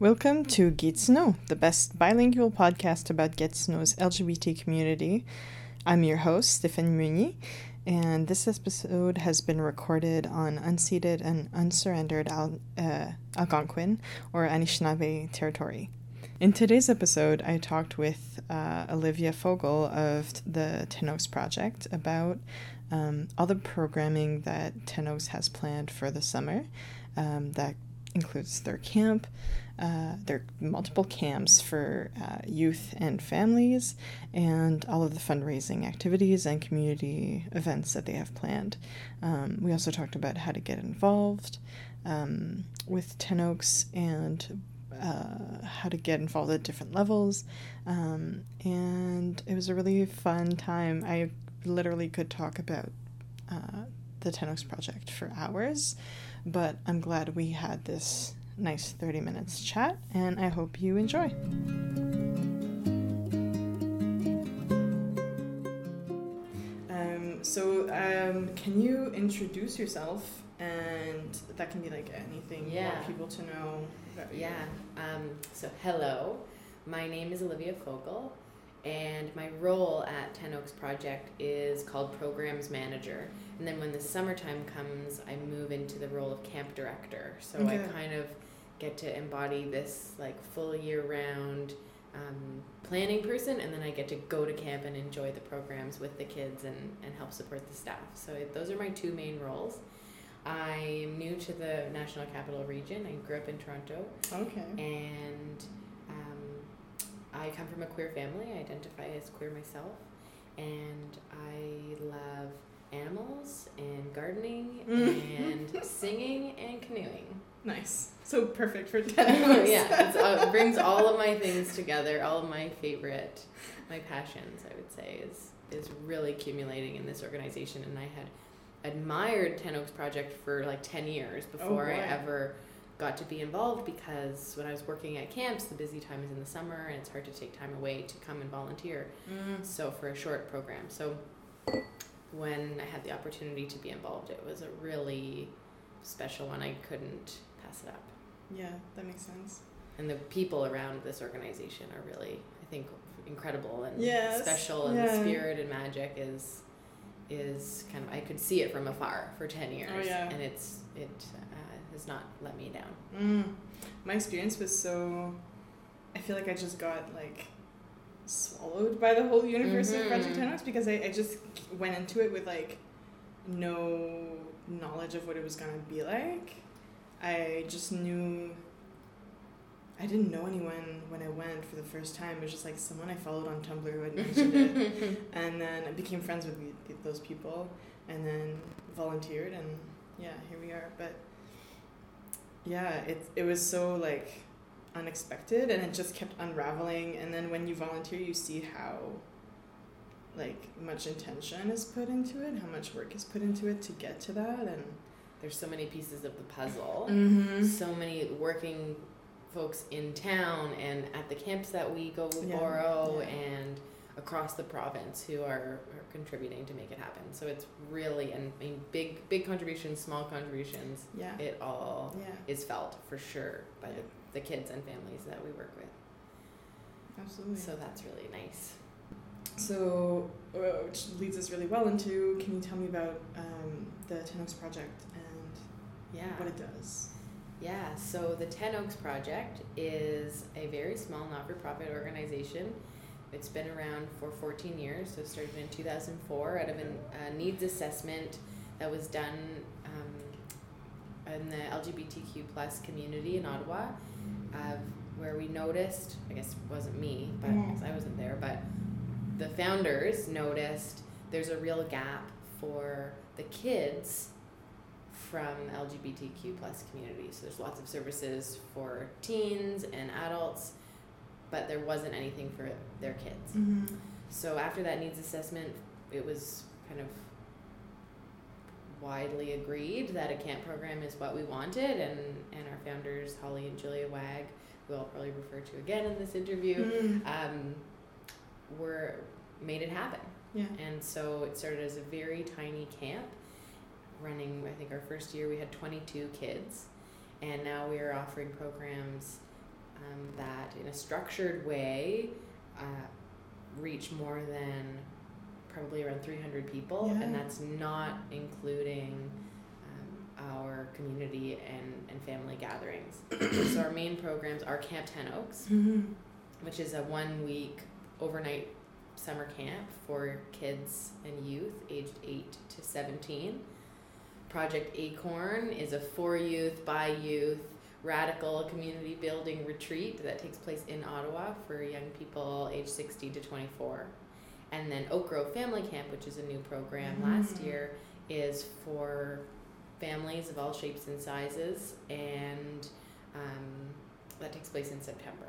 Welcome to Get to Know, the best bilingual podcast about Gatineau's LGBT community. I'm your host, Stéphanie Meunier, and this episode has been recorded on unceded and unsurrendered Al- uh, Algonquin or Anishinaabe territory. In today's episode, I talked with uh, Olivia Fogel of the Ten Oaks Project about um, all the programming that Ten Oaks has planned for the summer. Um, that includes their camp, uh, their multiple camps for uh, youth and families, and all of the fundraising activities and community events that they have planned. Um, we also talked about how to get involved um, with Ten Oaks and uh, how to get involved at different levels. Um, and it was a really fun time. I literally could talk about uh, the Ten Oaks Project for hours, but I'm glad we had this nice 30 minutes chat, and I hope you enjoy. Um, so, um, can you introduce yourself? And that can be like anything you want people to know about you. Yeah. Um, so, hello. My name is Olivia Fogel, and my role at Ten Oaks Project is called Programs Manager. And then when the summertime comes, I move into the role of Camp Director. So I kind of get to embody this like full year round um, planning person, and then I get to go to camp and enjoy the programs with the kids and, and help support the staff. So it, those are my two main roles. I'm new to the National Capital Region. I grew up in Toronto Okay. and I come from a queer family. I identify as queer myself, and I love animals and gardening and singing and canoeing. Nice. So perfect for 10 yeah, it's, it brings all of my things together. All of my favorite, my passions, I would say, is is really accumulating in this organization. And I had admired Ten Oaks Project for like ten years oh, before I ever got to be involved because when I was working at camps, the busy time is in the summer and it's hard to take time away to come and volunteer. Mm. So for a short program, so when I had the opportunity to be involved, it was a really special one. I couldn't pass it up Yeah, that makes sense. and the people around this organization are really i think incredible and Yes, special and yeah. the spirit and magic is is kind of i could see it from afar for 10 years Oh, yeah. and it's it uh, has not let me down Mm. My experience was so. I feel like I just got like swallowed by the whole universe of Mhm. Project Ten Oaks because I, I just went into it with like no knowledge of what it was gonna be like. I just knew. I didn't know anyone when I went for the first time. It was just like someone I followed on Tumblr who had mentioned it. and then I became friends with those people, and then volunteered, and yeah, here we are. But yeah, it it was so like unexpected, and it just kept unraveling. And then when you volunteer, you see how like much intention is put into it, how much work is put into it to get to that, and there's so many pieces of the puzzle mm-hmm. so many working folks in town and at the camps that we go Yeah, borrow yeah. and across the province who are, are contributing to make it happen so it's really and I mean big big contributions small contributions yeah, it all yeah, is felt for sure by Yeah. the, the kids and families that we work with absolutely. so that's really nice So, uh, which leads us really well into can you tell me about um, the Ten Oaks Project and yeah what it does? Yeah, so the Ten Oaks Project is a very small not for profit organization. It's been around for 14 years, so it started in 2004 out of an, a needs assessment that was done um, in the LGBTQ plus community in Ottawa, uh, where we noticed, I guess it wasn't me, but. 'cause I wasn't there, but the founders noticed there's a real gap for the kids from LGBTQ plus community. So there's lots of services for teens and adults, but there wasn't anything for their kids. Mm-hmm. So after that needs assessment, it was kind of widely agreed that a camp program is what we wanted, and, and our founders, Holly and Julia Wag, who I'll probably refer to again in this interview, Mm-hmm. um, were made it happen. Yeah. And so it started as a very tiny camp, running. I think our first year we had 22 kids, and now we are offering programs um, that in a structured way uh, reach more than probably around 300 people Yeah. and that's not including um, our community and, and family gatherings so our main programs are camp 10 oaks Mm-hmm. which is a one week overnight summer camp for kids and youth aged 8 to 17. Project Acorn is a for youth, by youth, radical community building retreat that takes place in Ottawa for young people aged 16 to 24. And then Oak Grove Family Camp, which is a new program last Mm. year, is for families of all shapes and sizes, and um, that takes place in September.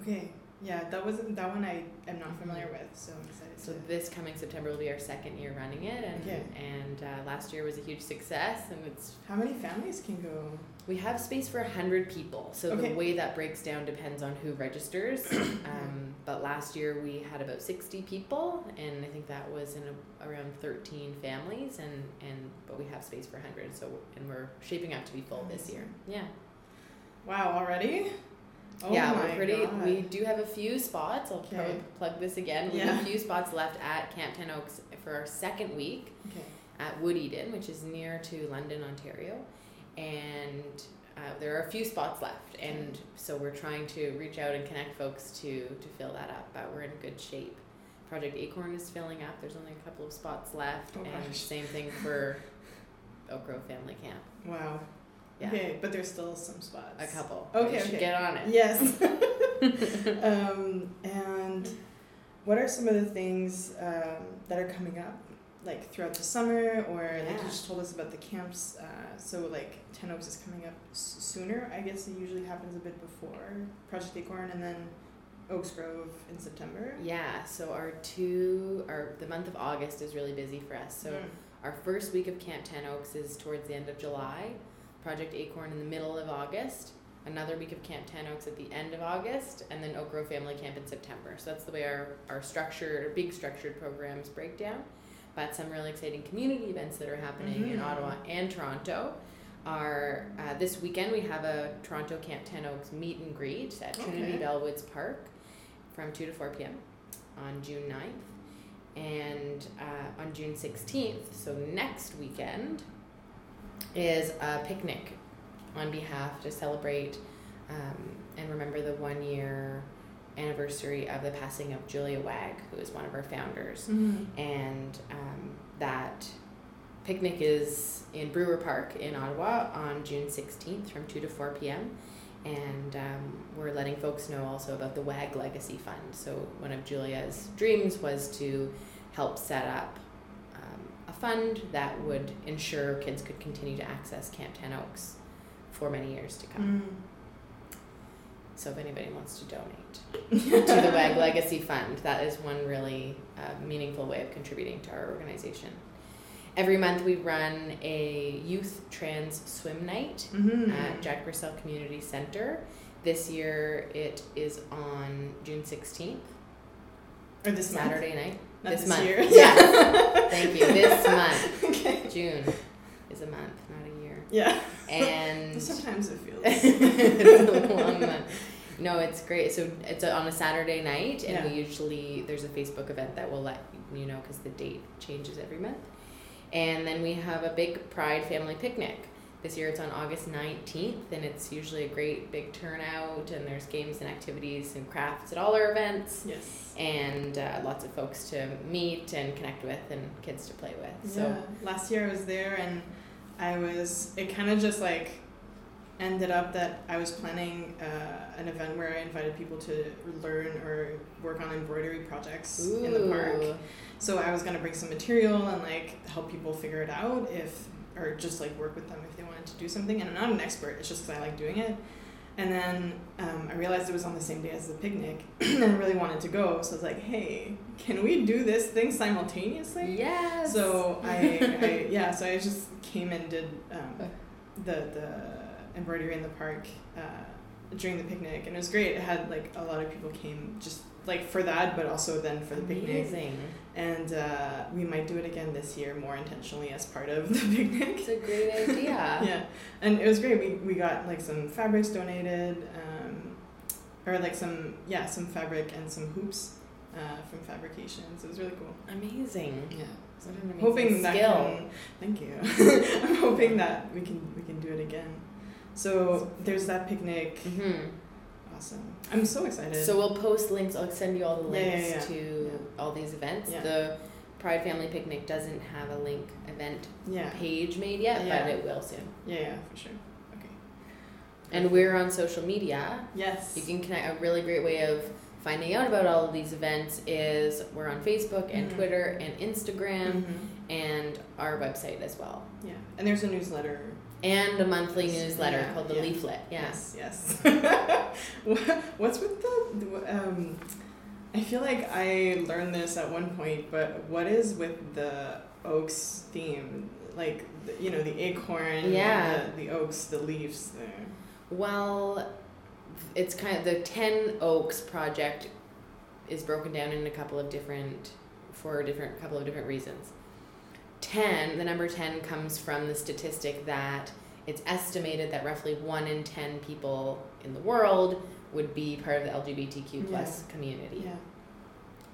Okay. Yeah, that wasn't that one I am not familiar with, so I'm excited. So this coming September will be our second year running it, and Okay. and uh, last year was a huge success, and it's how many families can go? We have space for hundred people. So Okay. the way that breaks down depends on who registers. um, but last year we had about sixty people, and I think that was in a, around thirteen families, and and but we have space for hundred. So and we're shaping up to be full this year. Yeah. Wow, already? Oh yeah, we're pretty. God. We do have a few spots. I'll Okay. probably plug this again. We Yeah. have a few spots left at Camp Ten Oaks for our second week. Okay. at Woodeden, which is near to London, Ontario, and uh, there are a few spots left, and so we're trying to reach out and connect folks to to fill that up. But we're in good shape. Project Acorn is filling up. There's only a couple of spots left, Oh, and gosh. same thing for Oak Grove Family Camp. Wow. Yeah, Okay, but there's still some spots. a couple. Okay, okay. get on it. Yes. um, and what are some of the things um, that are coming up, like throughout the summer, or like Yeah. you just told us about the camps? Uh, so like Ten Oaks is coming up sooner. I guess it usually happens a bit before Project Acorn, and then Oaks Grove in September. Yeah, so our two, our the month of August is really busy for us. So Mm. Our first week of Camp Ten Oaks is towards the end of July. Project Acorn in the middle of August. Another week of Camp Ten Oaks at the end of August, and then Oak Grove Family Camp in September. So that's the way our, our structured, or big structured programs break down. But some really exciting community events that are happening in Mhm. Ottawa and Toronto are uh, this weekend we have a Toronto Camp Ten Oaks meet and greet at Trinity Okay. Bellwoods Park from 2 to 4 p.m. on June 9th and uh, on June 16th, so next weekend, is a picnic on behalf to celebrate um, and remember the one year anniversary of the passing of Julia Wag, who is one of our founders. Mm-hmm. And um, that picnic is in Brewer Park in Ottawa on June 16th from 2 to 4 p.m. And um, we're letting folks know also about the WAG Legacy Fund. So, one of Julia's dreams was to help set up um, a fund that would ensure kids could continue to access Camp Ten Oaks for many years to come. Mm. So, if anybody wants to donate to the WAG Legacy Fund, that is one really uh, meaningful way of contributing to our organization. Every month, we run a youth trans swim night Mm-hmm. at Jack Purcell Community Center. This year, it is on June 16th, or this month? Saturday night. Not this this, month. year. Yeah. Thank you. This month, okay. June, is a month, not a year. Yeah. And Sometimes it feels. it's a long month. No, it's great. So it's on a Saturday night, and Yeah. we usually there's a Facebook event that will let you know because the date changes every month. And then we have a big Pride family picnic. This year it's on August 19th, and it's usually a great big turnout, and there's games and activities and crafts at all our events, Yes. and uh, lots of folks to meet and connect with, and kids to play with. So yeah. Last year I was there and I was, it kind of just like ended up that I was planning uh, an event where I invited people to learn or work on embroidery projects in the park. So I was gonna bring some material and like help people figure it out if, or just like work with them if they wanted to do something. And I'm not an expert. It's just 'cause I like doing it. And then um, I realized it was on the same day as the picnic, and I really wanted to go. So I was like, "Hey, can we do this thing simultaneously?" Yes. So I, I yeah, so I just came and did um, the the embroidery in the park uh, during the picnic, and it was great. It had like a lot of people came just like for that, but also then for the picnic. Amazing. And uh, we might do it again this year more intentionally as part of the picnic. It's a great idea. yeah, and it was great. We we got like some fabrics donated. Um, or like some yeah some fabric and some hoops uh, from fabrications. It was really cool. Amazing. Yeah. What an amazing hoping that skill. can, thank you. I'm hoping that we can we can do it again. So there's that picnic. hmm Awesome. I'm so excited. So we'll post links. I'll send you all the Yeah, yeah, links yeah. to Yeah. all these events. Yeah. The Pride Family Picnic doesn't have a link event yeah. page made yet, Yeah. but it will soon. Yeah, yeah, for sure. Okay. And we're on social media. Yes. You can connect. A really great way of finding out about all of these events is we're on Facebook and Mhm. Twitter and Instagram Mhm. and our website as well. Yeah. And there's a newsletter. And a monthly newsletter Yeah, called the yeah. Leaflet. Yeah. Yes. Yes. What's with the, um I feel like I learned this at one point, but what is with the oaks theme? Like you know, the acorn, Yeah. the, the oaks, the leaves there. Well, it's kind of the Ten Oaks project is broken down in a couple of different for a different couple of different reasons. Ten, the number ten comes from the statistic that it's estimated that roughly one in ten people in the world would be part of the LGBTQ plus community. Yeah.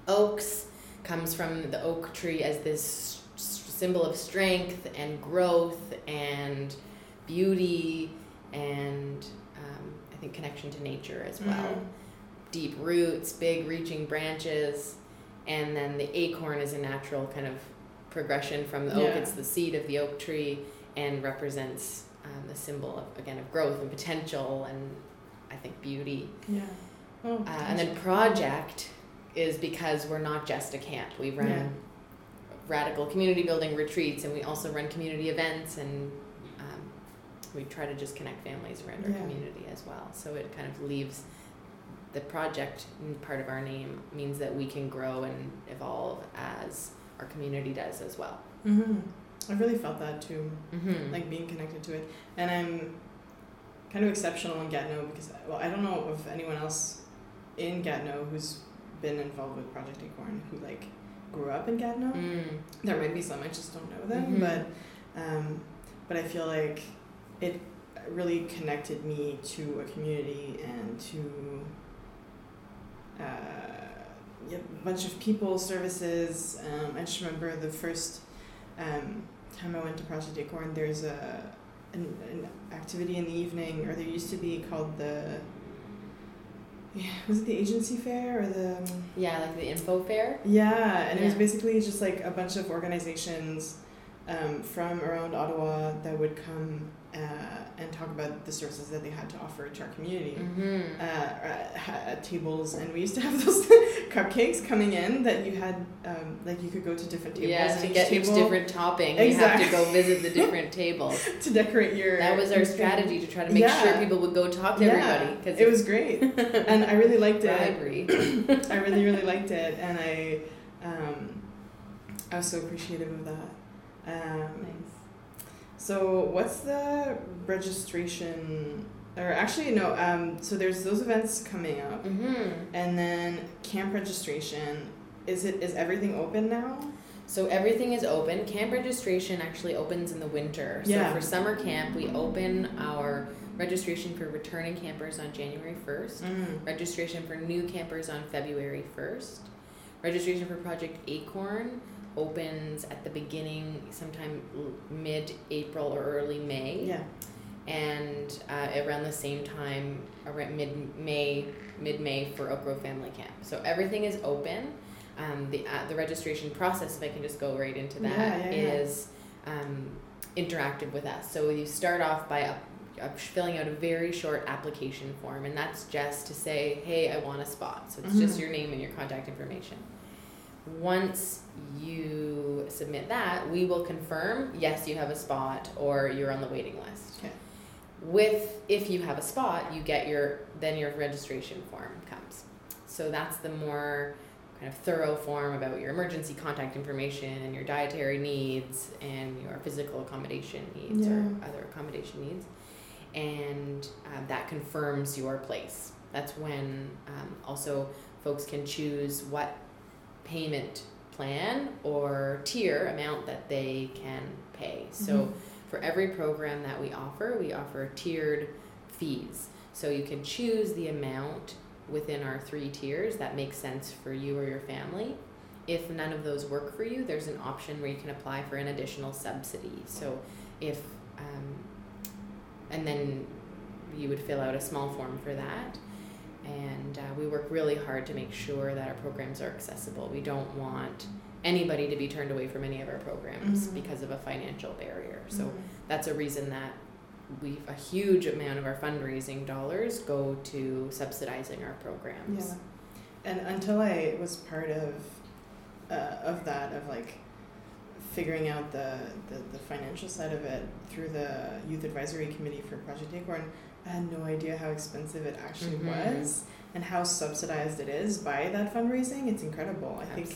Oaks comes from the oak tree as this symbol of strength and growth and beauty and um, I think connection to nature as well. Mhm. Deep roots, big reaching branches, and then the acorn is a natural kind of progression from the oak. Yeah. It's the seed of the oak tree and represents um, the symbol of again of growth and potential and I think beauty. Yeah. Oh. Uh, and then project is because we're not just a camp. We run Yeah. radical community building retreats, and we also run community events, and um, we try to just connect families around our Yeah. community as well. So it kind of leaves the project part of our name means that we can grow and evolve as our community does as well. hmm I really felt that too, Mm-hmm. like being connected to it, and I'm kind of exceptional in Gatineau because well, I don't know of anyone else in Gatineau who's been involved with Project Acorn who like grew up in Gatineau. mm. There might be some I just don't know them, Mhm. but um, but I feel like it really connected me to a community and to uh, a bunch of people, services. Um, I just remember the first um, time I went to Project Acorn. There's a an, an activity in the evening, or there used to be called the. Yeah, was it the agency fair or the? um, Yeah, like the info fair. yeah, and it was basically just like a bunch of organizations um, from around Ottawa that would come uh, and talk about the services that they had to offer to our community. Mm-hmm. Uh, at, at tables, and we used to have those cupcakes coming in that you had, um, like you could go to different tables. Yeah, to get each different topping, you have to go visit the different tables. to decorate your. That was our strategy to try to make Yeah. sure people would go talk to Yeah, everybody because it was great, and I really liked it. bribery. I really, really liked it, and I, um, I was so appreciative of that. Um, So what's the registration? Or actually, no. Um, so there's those events coming up, hmm and then camp registration. Is it is everything open now? So everything is open. Camp registration actually opens in the winter. So Yeah. for summer camp, we open our registration for returning campers on January 1st. Mm. Registration for new campers on February 1st. Registration for Project Acorn opens at the beginning, sometime mid April or early May. Yeah. and uh, around the same time, around mid May, mid May for Oak Grove Family Camp. So everything is open. Um, the uh, the registration process, if I can just go right into that, Yeah, yeah, is um, interactive with us. So you start off by up, up filling out a very short application form, and that's just to say, hey, I want a spot. So it's just Mhm. your name and your contact information. Once you submit that, we will confirm yes, you have a spot, or you're on the waiting list. Okay. With if you have a spot, you get your then your registration form comes. So that's the more kind of thorough form about your emergency contact information and your dietary needs and your physical accommodation needs or other accommodation needs, and um, that confirms your place. That's when um, also folks can choose what payment plan or tier amount that they can pay. So Mhm. for every program that we offer, we offer tiered fees. So you can choose the amount within our three tiers that makes sense for you or your family. If none of those work for you, there's an option where you can apply for an additional subsidy. So if, um, and then you would fill out a small form for that. And uh, we work really hard to make sure that our programs are accessible. We don't want anybody to be turned away from any of our programs Mhm. because of a financial barrier. So Mhm. that's a reason that we a huge amount of our fundraising dollars go to subsidizing our programs. Yeah. And until I was part of uh, of that of like figuring out the, the, the financial side of it through the youth advisory committee for Project Acorn, I had no idea how expensive it actually Mhm. was and how subsidized it is by that fundraising. It's incredible. I think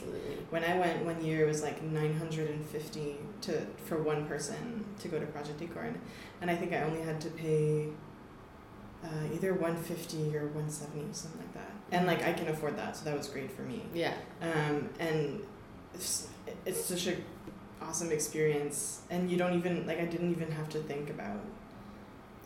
when I went one year, it was like nine hundred and fifty to for one person to go to Project Acorn, and I think I only had to pay uh, either one fifty or one seventy, something like that. And like I can afford that, so that was great for me. Yeah. Um, and it's, it's such a awesome experience, and you don't even like I didn't even have to think about.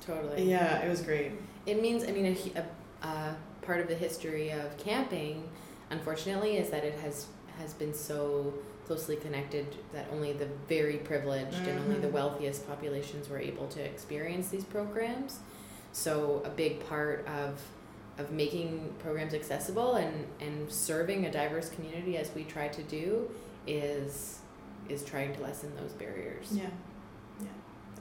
Totally. Yeah, it was great. It means, I mean, a, a, a part of the history of camping, unfortunately, is that it has has been so closely connected that only the very privileged and only the Mhm. wealthiest populations were able to experience these programs. So a big part of of making programs accessible and, and serving a diverse community as we try to do is is trying to lessen those barriers. Yeah,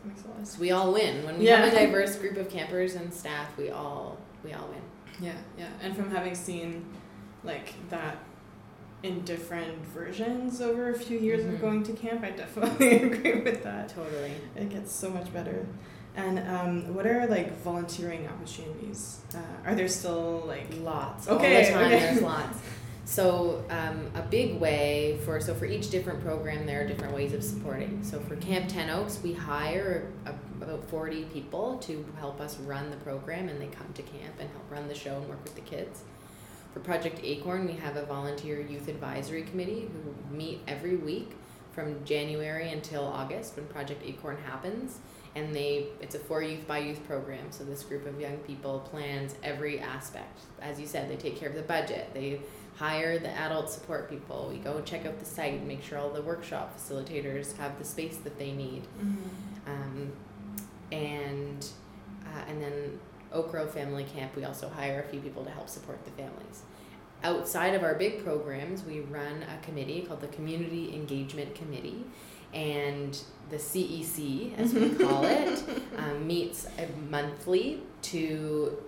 makes a lot of sense. So we all win. When we Yeah. have a diverse group of campers and staff, we all we all win. Yeah, yeah. And from having seen like that in different versions over a few years Mhm. of going to camp, I definitely agree with that. Totally. It gets so much better. And um, what are like volunteering opportunities? Uh, are there still like Lots. Okay, All the time okay. there's lots. So um, a big way for so for each different program there are different ways of supporting. So for Camp Ten Oaks we hire a, about forty people to help us run the program and they come to camp and help run the show and work with the kids. For Project Acorn we have a volunteer youth advisory committee who meet every week from January until August when Project Acorn happens and they it's a for youth by youth program so this group of young people plans every aspect as you said they take care of the budget they hire the adult support people. We go check out the site and make sure all the workshop facilitators have the space that they need. Um, and uh, and then Oak Grove Family Camp we also hire a few people to help support the families. Outside of our big programs we run a committee called the community engagement committee. And the CEC, as we call it, um, meets monthly to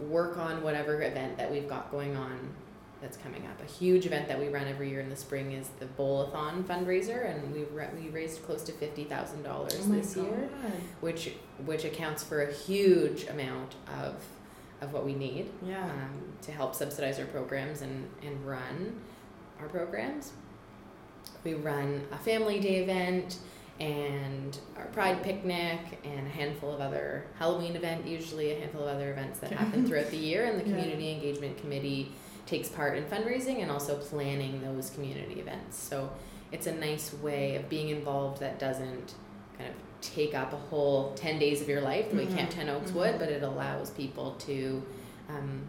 work on whatever event that we've got going on that's coming up. A huge event that we run every year in the spring is the Bowl-a-thon fundraiser, and we ra- we raised close to fifty thousand dollars Oh this year, which which accounts for a huge amount of of what we need Yeah. um, to help subsidize our programs and, and run our programs. We run a family day event and our pride picnic and a handful of other Halloween event, usually a handful of other events that happen throughout the year. And the Yeah. community engagement committee takes part in fundraising and also planning those community events. So it's a nice way of being involved that doesn't kind of take up a whole 10 days of your life the way Mhm. Camp 10 Oaks Mhm. would, but it allows people to um,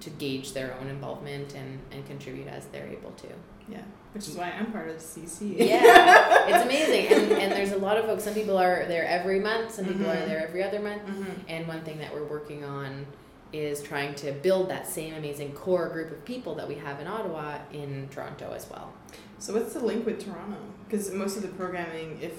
to gauge their own involvement and, and contribute as they're able to. Yeah. Which is why I'm part of CC. Yeah, it's amazing. And, and there's a lot of folks, some people are there every month, some people are Mhm. there every other month. Mhm. And one thing that we're working on is trying to build that same amazing core group of people that we have in Ottawa in Toronto as well. So what's the link with Toronto? Because most of the programming, if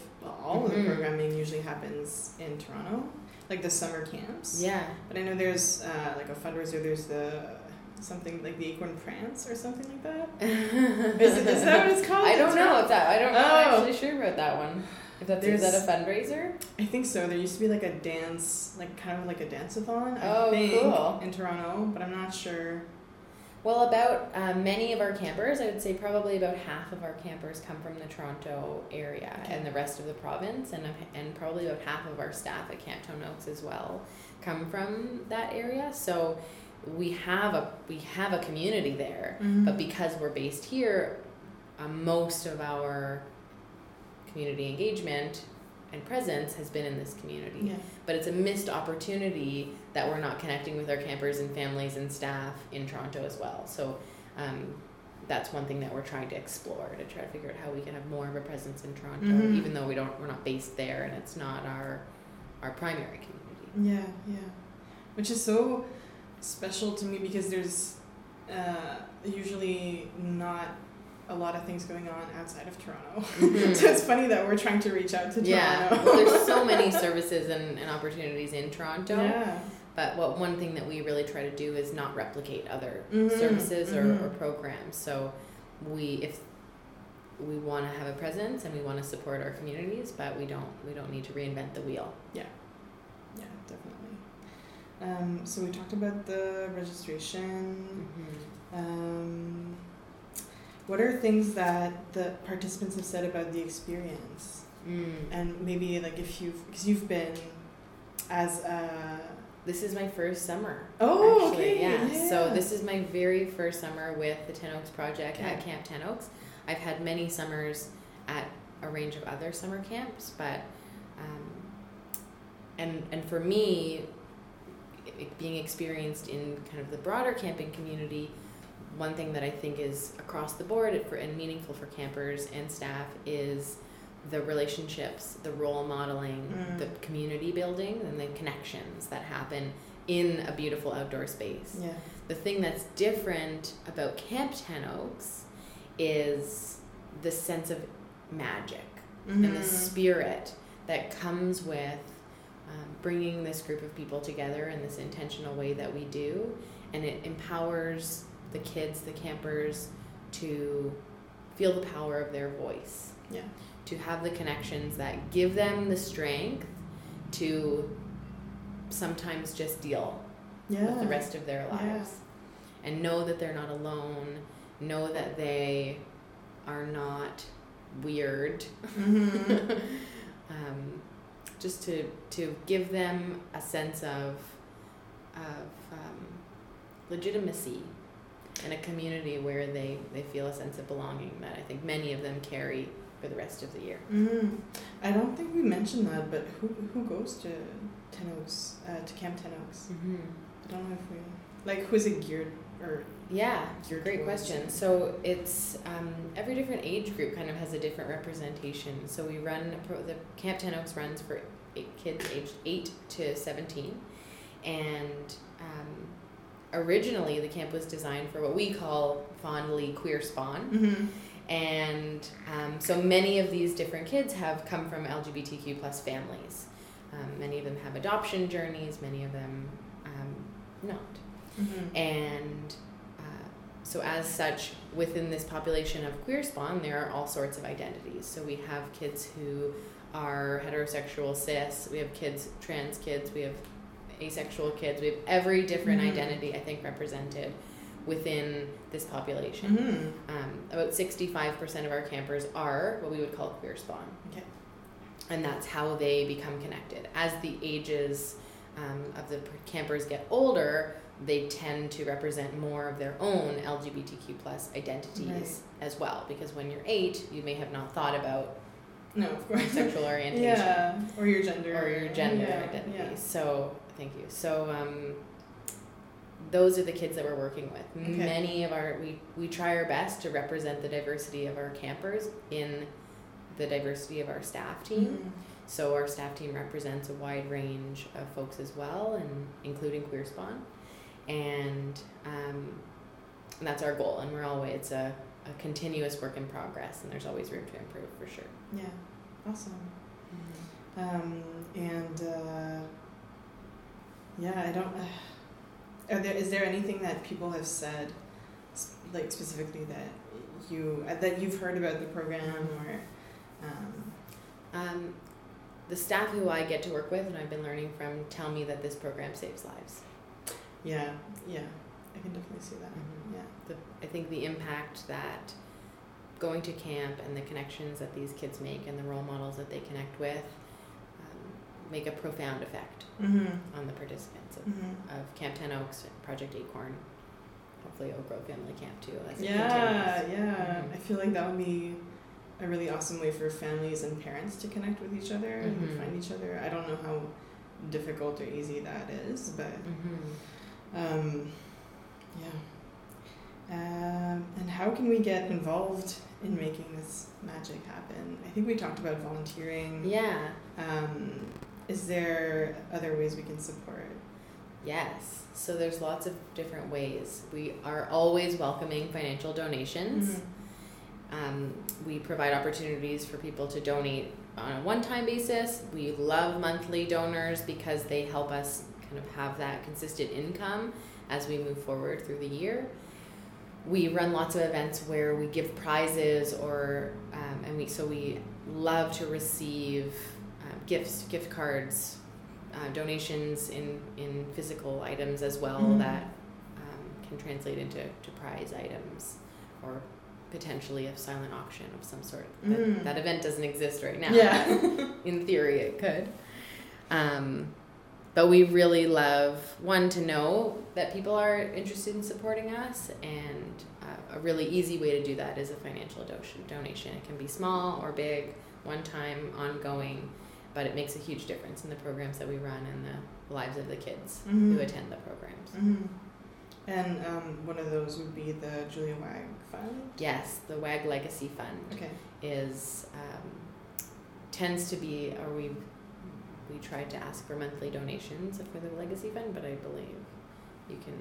all of the Mhm. programming, usually happens in Toronto, like the summer camps. Yeah. But I know there's uh, like a fundraiser. There's the something like the Acorn France or something like that. Is, is that what it's called? I don't know Toronto? if that, I don't know Oh. actually sure about that one. That's, is that a fundraiser? I think so. There used to be like a dance, like kind of like a dance-a-thon. I Oh, think, cool. In Toronto, but I'm not sure. Well, about um, many of our campers, I would say probably about half of our campers come from the Toronto area Okay. and the rest of the province, and and probably about half of our staff at Camp Ten Oaks as well come from that area. So we have a we have a community there, but because we're based here, um, most of our community engagement and presence has been in this community. Yeah. But it's a missed opportunity that we're not connecting with our campers and families and staff in Toronto as well. So um, that's one thing that we're trying to explore to try to figure out how we can have more of a presence in Toronto, Mhm. even though we don't we're not based there and it's not our our primary community. Yeah, yeah. Which is so special to me because there's uh, usually not a lot of things going on outside of Toronto. Mhm. so it's funny that we're trying to reach out to Yeah, Toronto. well, there's so many services and, and opportunities in Toronto. Yeah. But what one thing that we really try to do is not replicate other Mhm, services or, or mhm. programs. So we if we want to have a presence and we want to support our communities, but we don't we don't need to reinvent the wheel. Yeah. Yeah, definitely. Um, so we talked about the registration. Um, what are things that the participants have said about the experience? Mm. And maybe like if you've, because you've been as a. This is my first summer. Oh, actually, okay. yeah. So this is my very first summer with the Ten Oaks Project at Camp Ten Oaks. I've had many summers at a range of other summer camps, but um, and and for me, being experienced in kind of the broader camping community, one thing that I think is across the board for and meaningful for campers and staff is the relationships, the role modeling, Mm. the community building, and the connections that happen in a beautiful outdoor space. Yeah. The thing that's different about Camp Ten Oaks is the sense of magic and the Mhm. spirit that comes with um, bringing this group of people together in this intentional way that we do, and it empowers the kids, the campers, to feel the power of their voice, Yeah. to have the connections that give them the strength to sometimes just deal Yeah. with the rest of their Yeah. lives and know that they're not alone know that they are not weird Mhm. um, just to to give them a sense of of um, legitimacy in a community where they, they feel a sense of belonging that I think many of them carry for the rest of the year. Mhm. I don't think we mentioned that, but who who goes to Ten Oaks, uh, to Camp Ten Oaks? Mm-hmm. I don't know if we like who's it geared or Yeah, Geared great towards question. So it's um, every different age group kind of has a different representation. So we run the Camp Ten Oaks runs for eight kids aged eight to seventeen, and um, originally the camp was designed for what we call fondly queer spawn, mm-hmm. and um, so many of these different kids have come from LGBTQ plus families. Um, many of them have adoption journeys. Many of them um, not. Mm-hmm. And uh, so, as such, within this population of queer spawn, there are all sorts of identities. So, we have kids who are heterosexual cis, we have kids, trans kids, we have asexual kids, we have every different Mhm. identity, I think, represented within this population. Mm-hmm. Um, about 65% of our campers are what we would call queer spawn. Okay. And that's how they become connected. As the ages um, of the campers get older, they tend to represent more of their own LGBTQ plus identities Right. as well. Because when you're eight, you may have not thought about No, of course. sexual orientation Yeah, or your gender. or your gender yeah, identity. Yeah. So thank you. So um, those are the kids that we're working with. Okay. Many of our we we try our best to represent the diversity of our campers in the diversity of our staff team. Mhm. So our staff team represents a wide range of folks as well, and including queer spawn, and um, and that's our goal. And we're always it's a, a continuous work in progress, and there's always room to improve for sure. Yeah, awesome. Um, and uh, yeah, I don't. Uh, are there is there anything that people have said, like specifically that you uh, that you've heard about the program or? Um, Um, the staff who I get to work with and I've been learning from tell me that this program saves lives. yeah, yeah, I can definitely see that. Mhm. Yeah. The, I think the impact that going to camp and the connections that these kids make and the role models that they connect with make a profound effect Mm-hmm. on the participants of, Mm-hmm. of Camp Ten Oaks, Project Acorn, hopefully Oak Grove Family Camp too. Yeah, yeah. Mhm. I feel like that would be a really awesome way for families and parents to connect with each other and find each other. I don't know how difficult or easy that is, but Mm-hmm. um, yeah. Um, and how can we get involved in making this magic happen? I think we talked about volunteering. Yeah. Um, is there other ways we can support? Yes. So there's lots of different ways. We are always welcoming financial donations. Um, we provide opportunities for people to donate on a one time basis. We love monthly donors because they help us kind of have that consistent income as we move forward through the year. We run lots of events where we give prizes or um, and we so we love to receive gifts, gift cards, uh, donations in, in physical items as well Mhm. that um, can translate into to prize items or potentially a silent auction of some sort. That, Mm. that event doesn't exist right now. Yeah. in theory, it could. Um, but we really love one to know that people are interested in supporting us, and uh, a really easy way to do that is a financial do- donation. It can be small or big, one time, ongoing, but it makes a huge difference in the programs that we run and the lives of the kids Mhm. who attend the programs. hmm And um, one of those would be the Julia Wag Fund. Yes, the WAG Legacy Fund. Okay. is um, tends to be or we we tried to ask for monthly donations for the legacy fund but i believe you can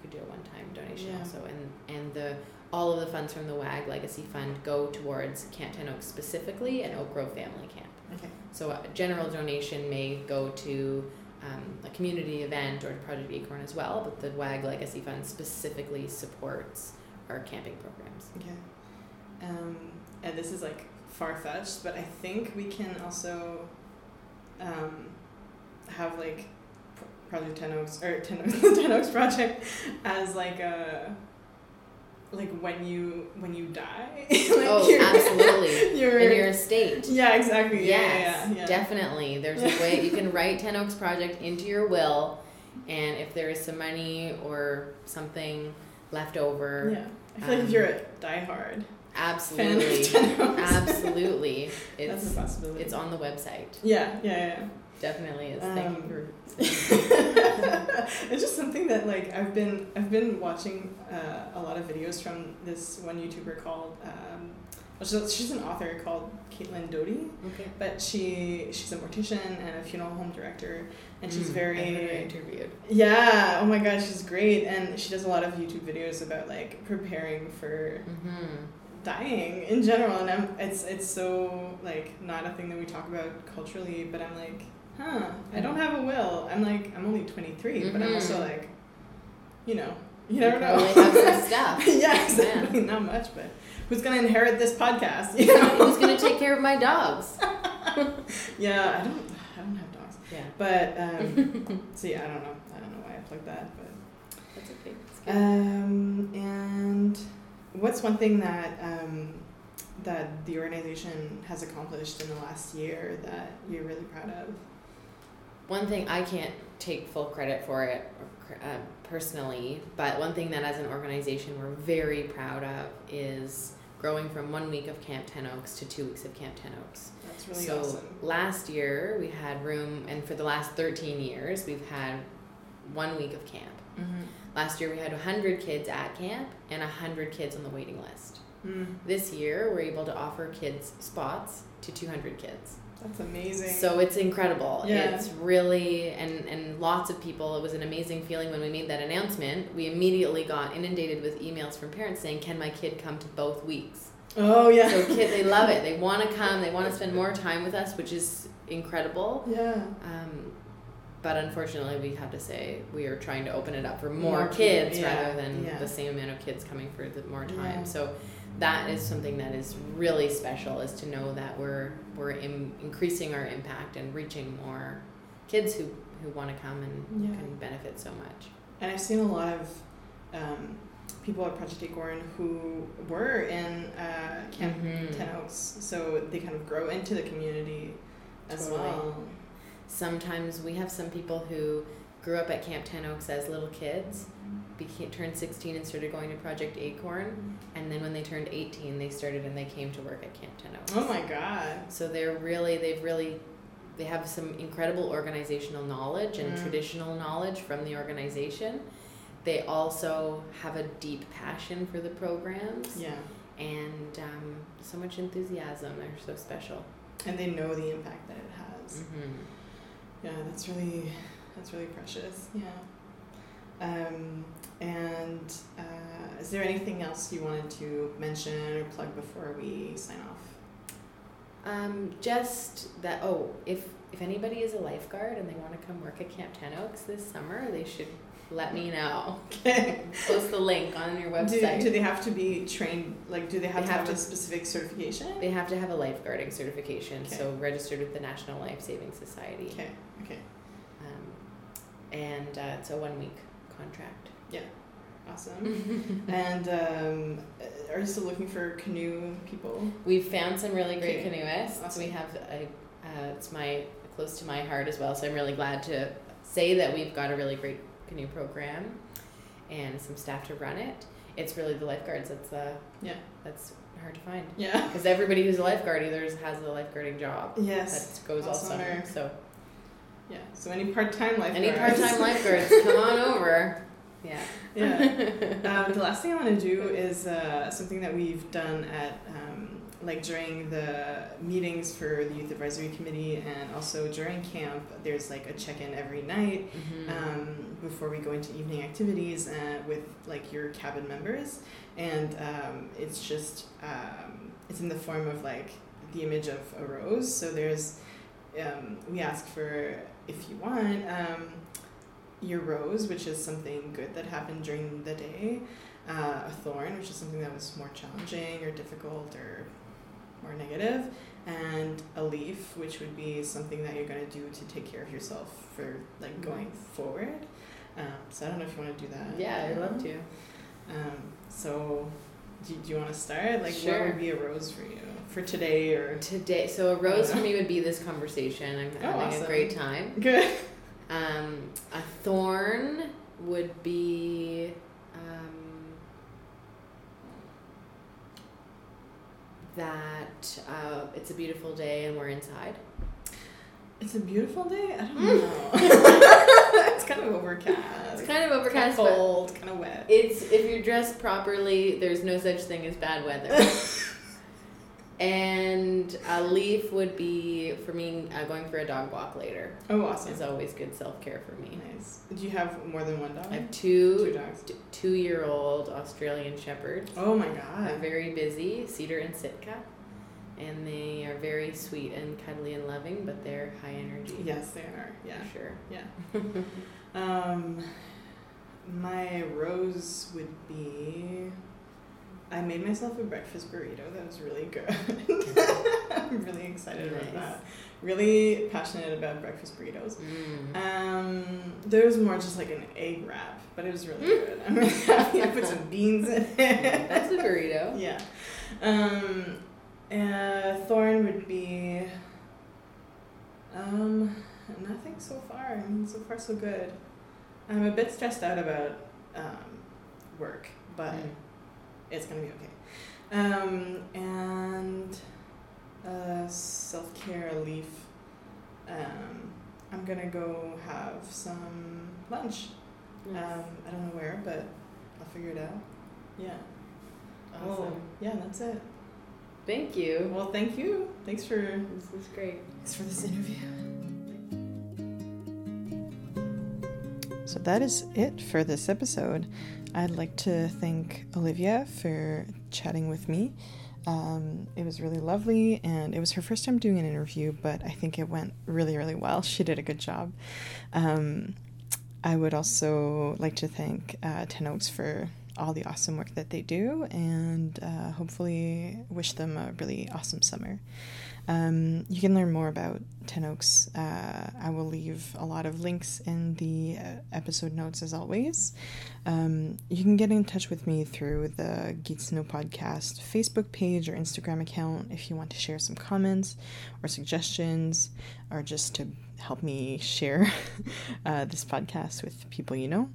could do a one-time donation Yeah. also and and the all of the funds from the wag legacy fund go towards camp ten oaks specifically and oak grove family camp Okay. so a general donation may go to um, a community event or to project acorn as well but the wag legacy fund specifically supports our camping programs Okay. Um, and this is like far fetched, but I think we can also um, have like Project Ten Oaks or Ten Oaks, the Ten Oaks Project as like a like when you when you die. like oh you're- absolutely You're, in your estate yeah, exactly. Yes, Yeah, yeah, yeah. definitely. There's a way you can write Ten Oaks Project into your will, and if there is some money or something left over, Yeah. I feel like if um, you're a diehard fan absolutely, of Ten Oaks, absolutely, that's it's a possibility. it's on the website. yeah, yeah, yeah. Definitely is. Thank Um, you for. it's just something that like I've been I've been watching uh, a lot of videos from this one YouTuber called um, well, she's, she's an author called Caitlin Doughty, Okay. but she she's a mortician and a funeral home director, and she's Mm, very I heard her interviewed. yeah oh my god she's great and she does a lot of YouTube videos about like preparing for Mm-hmm. dying in general and I'm, it's it's so like not a thing that we talk about culturally but I'm like huh I don't have a will I'm like I'm only 23 but I'm also Mhm. like you know you never know have some stuff. yeah exactly not much but who's gonna inherit this podcast you Who's gonna take care of my dogs? yeah I don't I don't have dogs Yeah, but um so yeah I don't know I don't know why I plugged that but that's okay. Um, and what's one thing that um, that the organization has accomplished in the last year that you're really proud of? One thing I can't take full credit for it uh, personally, but one thing that as an organization we're very proud of is growing from one week of Camp Ten Oaks to two weeks of Camp Ten Oaks. That's really so awesome. last year we had room, and for the last 13 years we've had one week of camp. Mm-hmm. Last year we had 100 kids at camp and 100 kids on the waiting list. Mm, This year we're able to offer kids spots to 200 kids. That's amazing. So it's incredible. Yeah. It's really and and lots of people. It was an amazing feeling when we made that announcement. We immediately got inundated with emails from parents saying, "Can my kid come to both weeks?" oh yeah. So kid, they love it. They want to come. They want to spend more time with us, which is incredible. yeah. Um, but unfortunately, we have to say we are trying to open it up for more, More kids people, yeah, rather than yeah. the same amount of kids coming for the more time. Yeah. So that is something that is really special is to know that we're we're in, increasing our impact and reaching more kids who who want to come and Yeah. can benefit so much. And I've seen a lot of um, people at Project Acorn who were in uh, Camp Mhm. Ten Oaks, so they kind of grow into the community as Totally. well. Sometimes we have some people who grew up at Camp Ten Oaks as little kids, became turned 16 and started going to Project Acorn, and then when they turned 18, they started and they came to work at Camp Ten Oaks. Oh my god. So they're really they've really they have some incredible organizational knowledge and Mm. traditional knowledge from the organization. They also have a deep passion for the programs Yeah. and um, so much enthusiasm. They're so special. And they know the impact that it has. Mm-hmm. Yeah, that's really that's really precious. Yeah. Um, and uh, is there anything else you wanted to mention or plug before we sign off? Um, just that. Oh, if if anybody is a lifeguard and they want to come work at Camp Ten Oaks this summer, they should let me know. Okay. Post the link on your website. do they have to be trained? Like, do they have They to have have a specific certification? they have to have a lifeguarding certification, Okay. so registered with the National Life Saving Society. Okay. Okay. And uh, it's a one week contract. Yeah, awesome. and um, uh, are you still looking for canoe people? We've found some really great Okay. canoeists. Awesome. We have a, uh, it's my close to my heart as well. So I'm really glad to say that we've got a really great canoe program and some staff to run it. It's really the lifeguards that's uh, Yeah. that's hard to find Yeah. because everybody who's a lifeguard either has a lifeguarding job Yes. that goes all summer. So Yeah. So any part-time lifeguards? any part time lifeguards, come on over. Yeah. Yeah. um, the last thing I want to do is uh, something that we've done at um, like during the meetings for the youth advisory committee and also during camp. There's like a check-in every night Mhm. um, before we go into evening activities uh, with like your cabin members, and um, it's just um, it's in the form of like the image of a rose. So there's um, we ask for if you want um, your rose, which is something good that happened during the day, uh, a thorn, which is something that was more challenging or difficult or more negative, and a leaf, which would be something that you're going to do to take care of yourself for like going forward. Um, so I don't know if you want to do that. yeah, I'd love to. Um, so do, do you want to start? Like, Sure. what would be a rose for you for today or? Today, so a rose for me would be this conversation. I'm Oh, having awesome. a great time. Good. Um, a thorn would be um, that uh, it's a beautiful day and we're inside. It's a beautiful day. I don't Mm. know. it's kind of overcast. It's kind of Kind overcast, of cold, kind of wet. it's if you're dressed properly, there's no such thing as bad weather. and a leaf would be for me uh, going for a dog walk later. Oh, awesome. Is always good self care for me. Nice. Do you have more than one dog? I have Two two dogs. two year old Australian shepherds. Oh my god. very busy, Cedar and Sitka, and they are very sweet and cuddly and loving, but they're high energy. Yes, they are. Yeah. for sure. Yeah. Um, my rose would be. I made myself a breakfast burrito that was really good. I'm really excited Nice. about that. Really passionate about breakfast burritos. Mm. Um, there was more just like an egg wrap, but it was really good. I'm really happy. I put some beans in it. That's a burrito. Yeah. Um, uh, thorn would be. Um, nothing so far. I mean, so far so good. I'm a bit stressed out about um, work, but Mm. it's gonna be okay. Um, and uh, self care leaf. Um, I'm gonna go have some lunch. Um, I don't know where, but I'll figure it out. Yeah. awesome. Well, yeah, that's it. Thank you. Well, thank you. Thanks for This is great. thanks for this interview. So that is it for this episode. I'd like to thank Olivia for chatting with me. Um, it was really lovely, and it was her first time doing an interview, but I think it went really, really well. She did a good job. Um, I would also like to thank uh, Ten Oaks for all the awesome work that they do, and uh, hopefully wish them a really awesome summer. Um, you can learn more about Ten Oaks. Uh, I will leave a lot of links in the uh, episode notes as always. Um, you can get in touch with me through the Geeks Know Podcast Facebook page or Instagram account if you want to share some comments or suggestions or just to help me share uh, this podcast with people you know.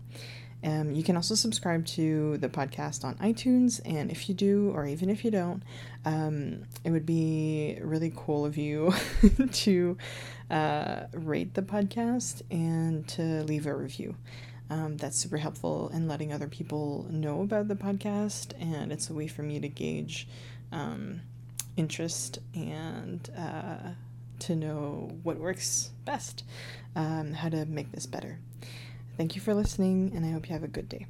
Um, you can also subscribe to the podcast on iTunes, and if you do, or even if you don't, um, it would be really cool of you to uh, rate the podcast and to leave a review. Um, that's super helpful in letting other people know about the podcast, and it's a way for me to gauge um, interest and uh, to know what works best, um, how to make this better. Thank you for listening, and I hope you have a good day.